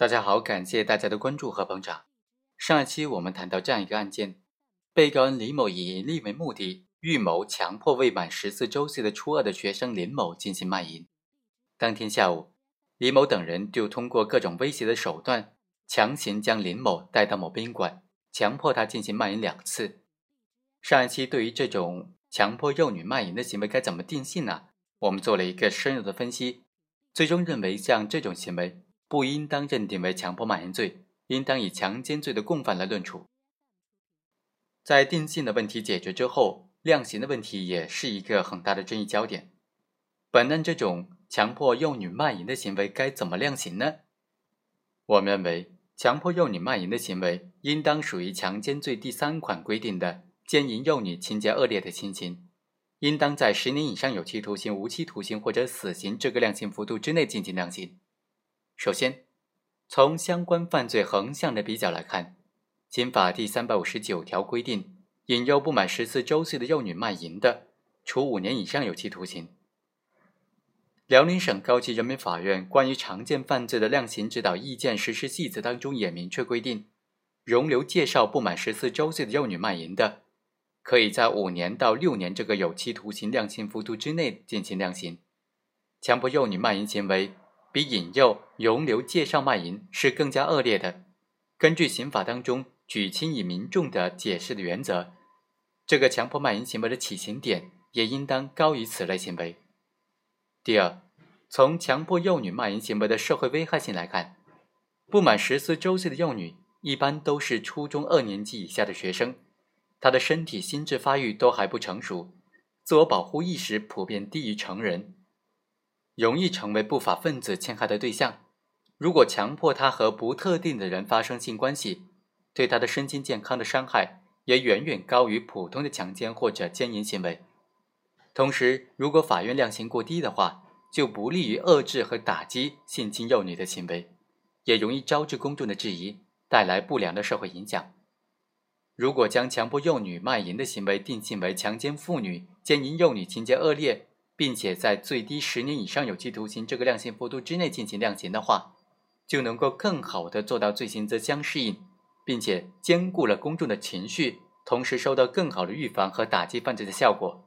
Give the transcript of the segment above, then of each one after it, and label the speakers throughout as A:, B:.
A: 大家好，感谢大家的关注和捧场。上一期我们谈到这样一个案件：被告人李某以盈利为目的，预谋强迫未满十四周岁的初二的学生林某进行卖淫。当天下午，李某等人就通过各种威胁的手段，强行将林某带到某宾馆，强迫他进行卖淫两次。上一期对于这种强迫幼女卖淫的行为该怎么定性呢？我们做了一个深入的分析，最终认为像这种行为不应当认定为强迫卖淫罪，应当以强奸罪的共犯来论处。在定性的问题解决之后，量刑的问题也是一个很大的争议焦点。本案这种。强迫幼女卖淫的行为该怎么量刑呢？我们认为，强迫幼女卖淫的行为应当属于强奸罪第三款规定的奸淫幼女情节恶劣的情形，应当在十年以上有期徒刑、无期徒刑或者死刑这个量刑幅度之内进行量刑。首先，从相关犯罪横向的比较来看，《刑法》第三百五十九条规定，引诱不满十四周岁的幼女卖淫的，处五年以上有期徒刑。辽宁省高级人民法院关于常见犯罪的量刑指导意见实施细则当中也明确规定，容留介绍不满十四周岁的幼女卖淫的，可以在五年到六年这个有期徒刑量刑幅度之内进行量刑。强迫幼女卖淫行为比引诱、容留介绍卖淫是更加恶劣的。根据刑法当中举轻以民重的解释的原则，这个强迫卖淫行为的起刑点也应当高于此类行为。第二，从强迫幼女卖淫行为的社会危害性来看，不满十四周岁的幼女一般都是初中二年级以下的学生，她的身体、心智发育都还不成熟，自我保护意识普遍低于成人，容易成为不法分子侵害的对象。如果强迫她和不特定的人发生性关系，对她的身心健康的伤害也远远高于普通的强奸或者奸淫行为。同时，如果法院量刑过低的话，就不利于遏制和打击性侵幼女的行为，也容易招致公众的质疑，带来不良的社会影响。如果将强迫幼女卖淫的行为定性为强奸妇女、奸淫幼女情节恶劣，并且在最低十年以上有期徒刑这个量刑幅度之内进行量刑的话，就能够更好的做到罪刑责相适应，并且兼顾了公众的情绪，同时收到更好的预防和打击犯罪的效果。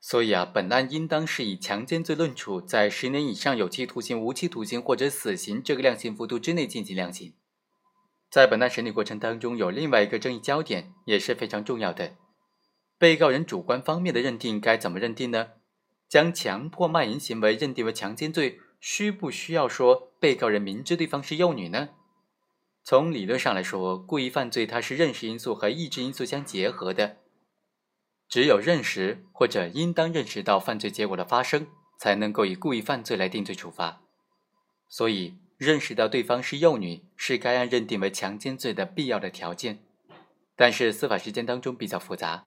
A: 所以啊，本案应当是以强奸罪论处，在十年以上有期徒刑、无期徒刑或者死刑这个量刑幅度之内进行量刑。在本案审理过程当中，有另外一个争议焦点也是非常重要的，被告人主观方面的认定该怎么认定呢？将强迫卖淫行为认定为强奸罪，需不需要说被告人明知对方是幼女呢？从理论上来说，故意犯罪它是认识因素和意志因素相结合的。只有认识或者应当认识到犯罪结果的发生，才能够以故意犯罪来定罪处罚。所以，认识到对方是幼女是该案认定为强奸罪的必要的条件。但是，司法实践当中比较复杂，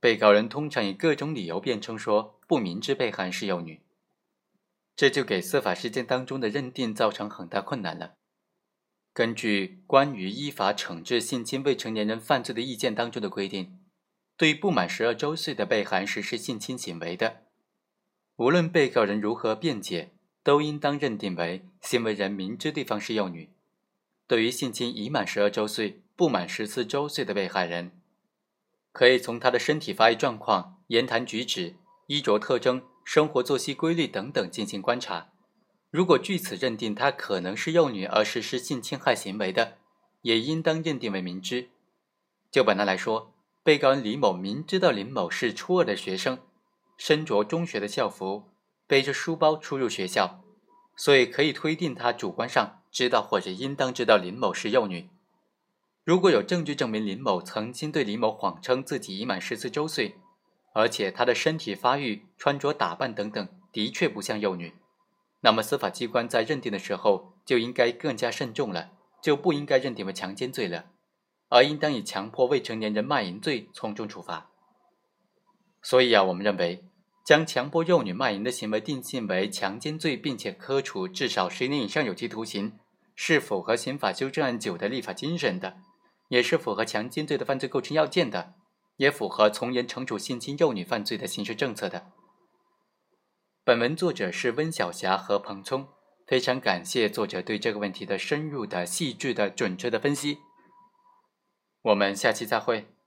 A: 被告人通常以各种理由辩称说不明知被害人是幼女，这就给司法实践当中的认定造成很大困难了。根据《关于依法惩治性侵未成年人犯罪的意见》当中的规定。对不满十二周岁的被害人实施性侵行为的，无论被告人如何辩解，都应当认定为行为人明知对方是幼女。对于性侵已满十二周岁、不满十四周岁的被害人，可以从他的身体发育状况、言谈举止、衣着特征、生活作息规律等等进行观察。如果据此认定他可能是幼女而实施性侵害行为的，也应当认定为明知。就本案来说。被告人李某明知道林某是初二的学生，身着中学的校服，背着书包出入学校，所以可以推定他主观上知道或者应当知道林某是幼女。如果有证据证明林某曾经对李某谎称自己已满十四周岁，而且他的身体发育、穿着打扮等等的确不像幼女，那么司法机关在认定的时候就应该更加慎重了，就不应该认定为强奸罪了。而应当以强迫未成年人卖淫罪从重处罚。所以啊，我们认为将强迫幼女卖淫的行为定性为强奸罪，并且科处至少十年以上有期徒刑，是符合刑法修正案九的立法精神的，也是符合强奸罪的犯罪构成要件的，也符合从严惩处性侵幼女犯罪的刑事政策的。本文作者是温晓霞和彭聪，非常感谢作者对这个问题的深入的、细致的、准确的分析。我们下期再会。